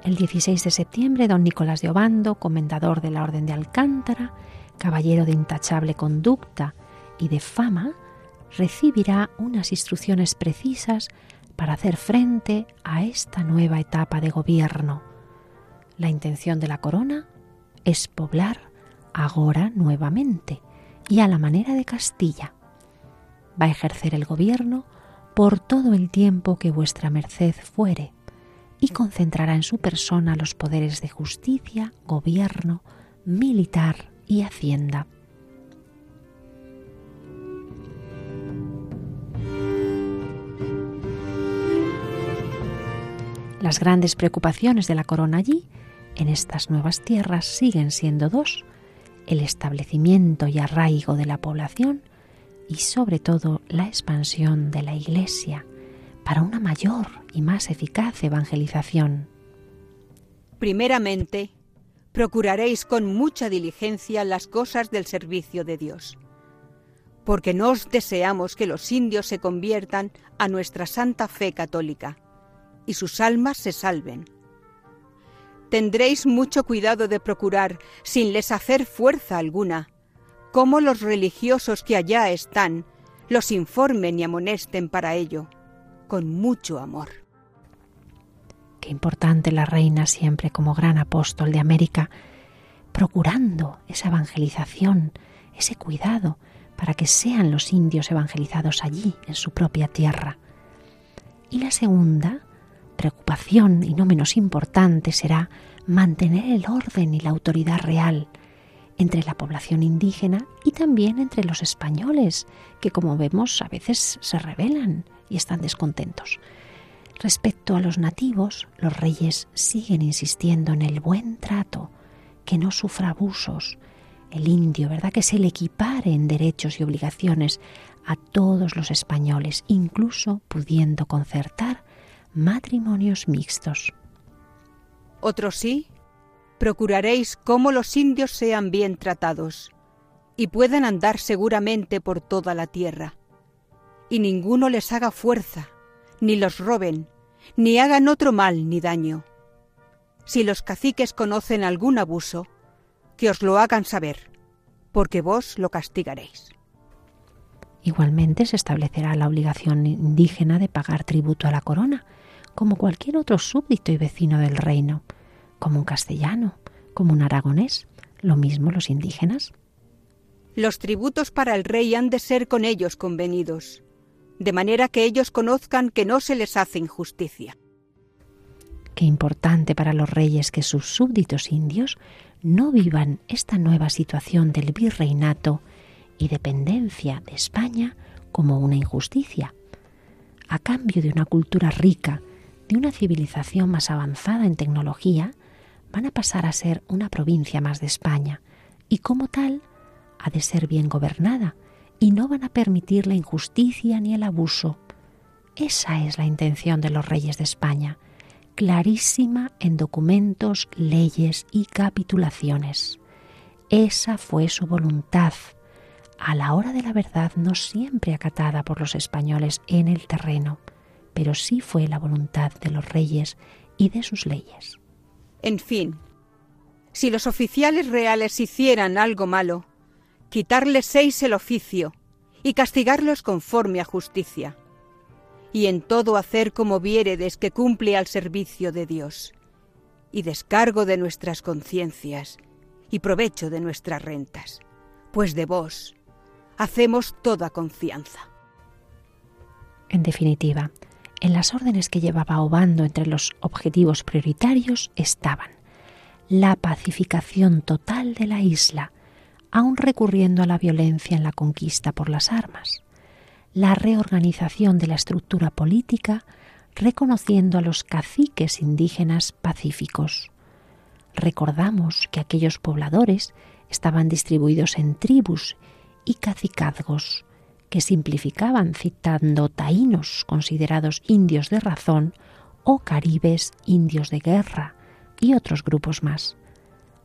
El 16 de septiembre, don Nicolás de Obando, comendador de la Orden de Alcántara, caballero de intachable conducta y de fama, recibirá unas instrucciones precisas para hacer frente a esta nueva etapa de gobierno. La intención de la corona es poblar ahora nuevamente y a la manera de Castilla. Va a ejercer el gobierno por todo el tiempo que vuestra merced fuere y concentrará en su persona los poderes de justicia, gobierno, militar y hacienda. Las grandes preocupaciones de la corona allí, en estas nuevas tierras, siguen siendo dos, el establecimiento y arraigo de la población y sobre todo la expansión de la Iglesia para una mayor y más eficaz evangelización. Primeramente, procuraréis con mucha diligencia las cosas del servicio de Dios, porque no os deseamos que los indios se conviertan a nuestra santa fe católica y sus almas se salven. Tendréis mucho cuidado de procurar, sin les hacer fuerza alguna, cómo los religiosos que allá están los informen y amonesten para ello, con mucho amor. Qué importante la reina siempre como gran apóstol de América, procurando esa evangelización, ese cuidado para que sean los indios evangelizados allí, en su propia tierra. Y la segunda preocupación, y no menos importante, será mantener el orden y la autoridad real entre la población indígena y también entre los españoles, que como vemos a veces se rebelan y están descontentos. Respecto a los nativos, los reyes siguen insistiendo en el buen trato, que no sufra abusos. El indio, ¿verdad? Que se le equipare en derechos y obligaciones a todos los españoles, incluso pudiendo concertar matrimonios mixtos. Otro sí, procuraréis cómo los indios sean bien tratados y puedan andar seguramente por toda la tierra, y ninguno les haga fuerza, ni los roben, ni hagan otro mal ni daño. Si los caciques conocen algún abuso, que os lo hagan saber, porque vos lo castigaréis. Igualmente se establecerá la obligación indígena de pagar tributo a la corona, como cualquier otro súbdito y vecino del reino, como un castellano, como un aragonés, lo mismo los indígenas. Los tributos para el rey han de ser con ellos convenidos, de manera que ellos conozcan que no se les hace injusticia. Qué importante para los reyes que sus súbditos indios no vivan esta nueva situación del virreinato y dependencia de España como una injusticia. A cambio de una cultura rica, de una civilización más avanzada en tecnología, van a pasar a ser una provincia más de España y como tal ha de ser bien gobernada y no van a permitir la injusticia ni el abuso. Esa es la intención de los reyes de España, clarísima en documentos, leyes y capitulaciones. Esa fue su voluntad, a la hora de la verdad no siempre acatada por los españoles en el terreno, pero sí fue la voluntad de los reyes y de sus leyes. En fin, si los oficiales reales hicieran algo malo, quitarles seis el oficio y castigarlos conforme a justicia, y en todo hacer como viéredes que cumple al servicio de Dios, y descargo de nuestras conciencias, y provecho de nuestras rentas, pues de vos hacemos toda confianza. En definitiva, en las órdenes que llevaba Obando entre los objetivos prioritarios estaban la pacificación total de la isla, aun recurriendo a la violencia en la conquista por las armas, la reorganización de la estructura política, reconociendo a los caciques indígenas pacíficos. Recordamos que aquellos pobladores estaban distribuidos en tribus y cacicazgos, que simplificaban citando taínos considerados indios de razón o caribes indios de guerra y otros grupos más.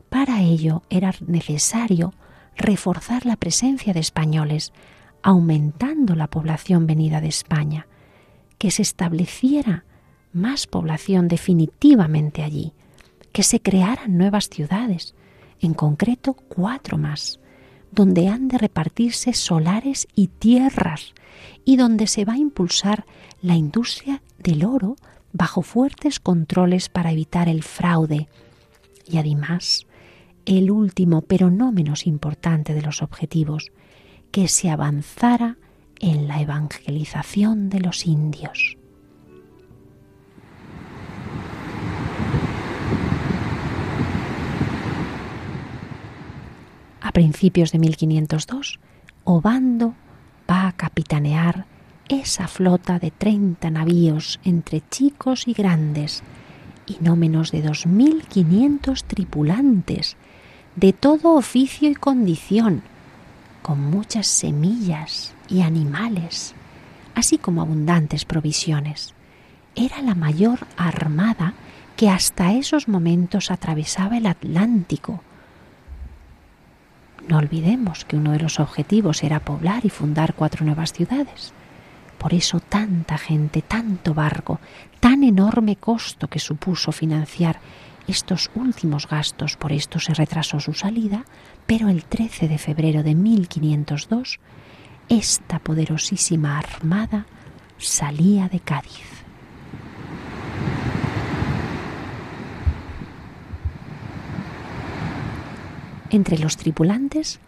Para ello era necesario reforzar la presencia de españoles, aumentando la población venida de España, que se estableciera más población definitivamente allí, que se crearan nuevas ciudades, en concreto cuatro más, donde han de repartirse solares y tierras y donde se va a impulsar la industria del oro bajo fuertes controles para evitar el fraude. Y además, el último pero no menos importante de los objetivos, que se avanzara en la evangelización de los indios. A principios de 1502, Obando va a capitanear esa flota de 30 navíos entre chicos y grandes y no menos de 2.500 tripulantes de todo oficio y condición, con muchas semillas y animales, así como abundantes provisiones. Era la mayor armada que hasta esos momentos atravesaba el Atlántico, no olvidemos que uno de los objetivos era poblar y fundar cuatro nuevas ciudades. Por eso tanta gente, tanto barco, tan enorme costo que supuso financiar estos últimos gastos, por esto se retrasó su salida, pero el 13 de febrero de 1502, esta poderosísima armada salía de Cádiz. Entre los tripulantes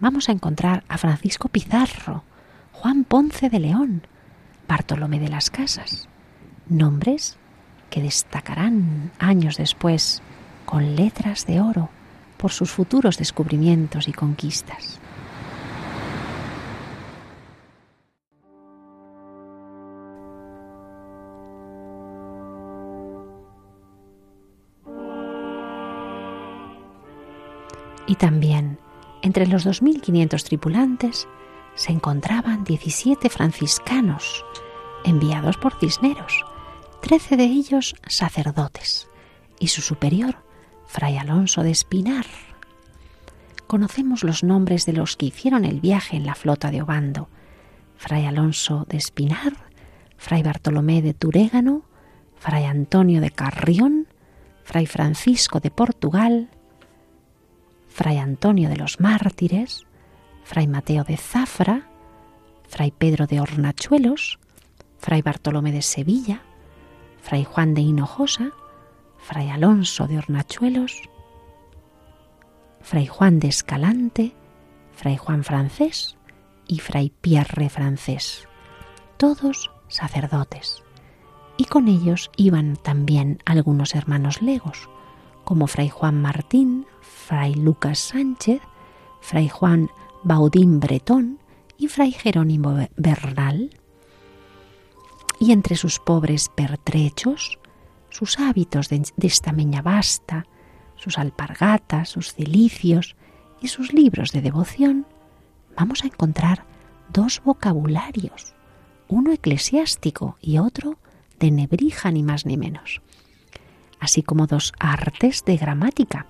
vamos a encontrar a Francisco Pizarro, Juan Ponce de León, Bartolomé de las Casas, nombres que destacarán años después con letras de oro por sus futuros descubrimientos y conquistas. Y también entre los 2.500 tripulantes se encontraban 17 franciscanos enviados por Cisneros, 13 de ellos sacerdotes y su superior, Fray Alonso de Espinar. Conocemos los nombres de los que hicieron el viaje en la flota de Obando, Fray Alonso de Espinar, Fray Bartolomé de Turégano, Fray Antonio de Carrión, Fray Francisco de Portugal, Fray Antonio de los Mártires, Fray Mateo de Zafra, Fray Pedro de Hornachuelos, Fray Bartolomé de Sevilla, Fray Juan de Hinojosa, Fray Alonso de Hornachuelos, Fray Juan de Escalante, Fray Juan Francés y Fray Pierre Francés, todos sacerdotes. Y con ellos iban también algunos hermanos legos, como Fray Juan Martín, Fray Lucas Sánchez, Fray Juan Baudín Bretón y Fray Jerónimo Bernal. Y entre sus pobres pertrechos, sus hábitos de, estameña basta, sus alpargatas, sus cilicios y sus libros de devoción, vamos a encontrar dos vocabularios, uno eclesiástico y otro de nebrija ni más ni menos, así como dos artes de gramática.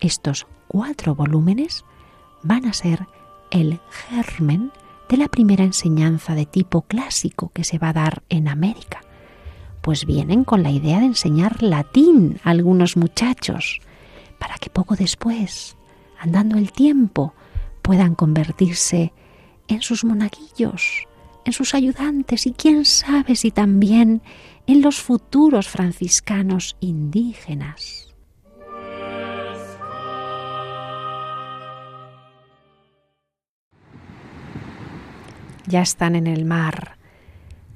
Estos cuatro volúmenes van a ser el germen de la primera enseñanza de tipo clásico que se va a dar en América. Pues vienen con la idea de enseñar latín a algunos muchachos, para que poco después, andando el tiempo, puedan convertirse en sus monaguillos, en sus ayudantes y quién sabe si también en los futuros franciscanos indígenas. ya están en el mar,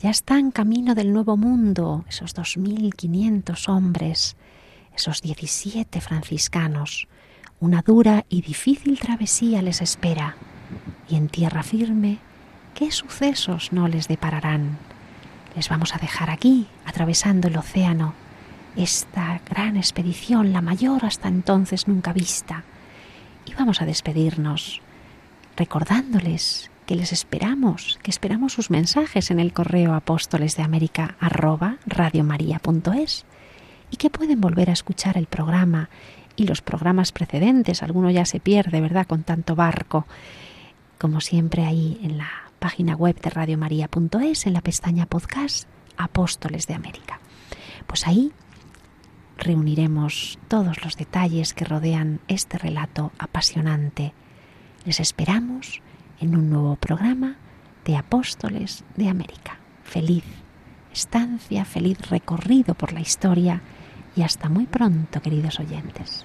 ya están camino del nuevo mundo, esos 2.500 hombres, esos 17 franciscanos. Una dura y difícil travesía les espera, y en tierra firme, ¿qué sucesos no les depararán? Les vamos a dejar aquí, atravesando el océano, esta gran expedición, la mayor hasta entonces nunca vista, y vamos a despedirnos recordándoles que les esperamos, que esperamos sus mensajes en el correo apóstoles y que pueden volver a escuchar el programa y los programas precedentes. Alguno ya se pierde, ¿verdad? Con tanto barco. Como siempre ahí en la página web de radiomaria.es, en la pestaña podcast Apóstoles de América. Pues ahí reuniremos todos los detalles que rodean este relato apasionante. Les esperamos en un nuevo programa de Apóstoles de América. Feliz estancia, feliz recorrido por la historia y hasta muy pronto, queridos oyentes.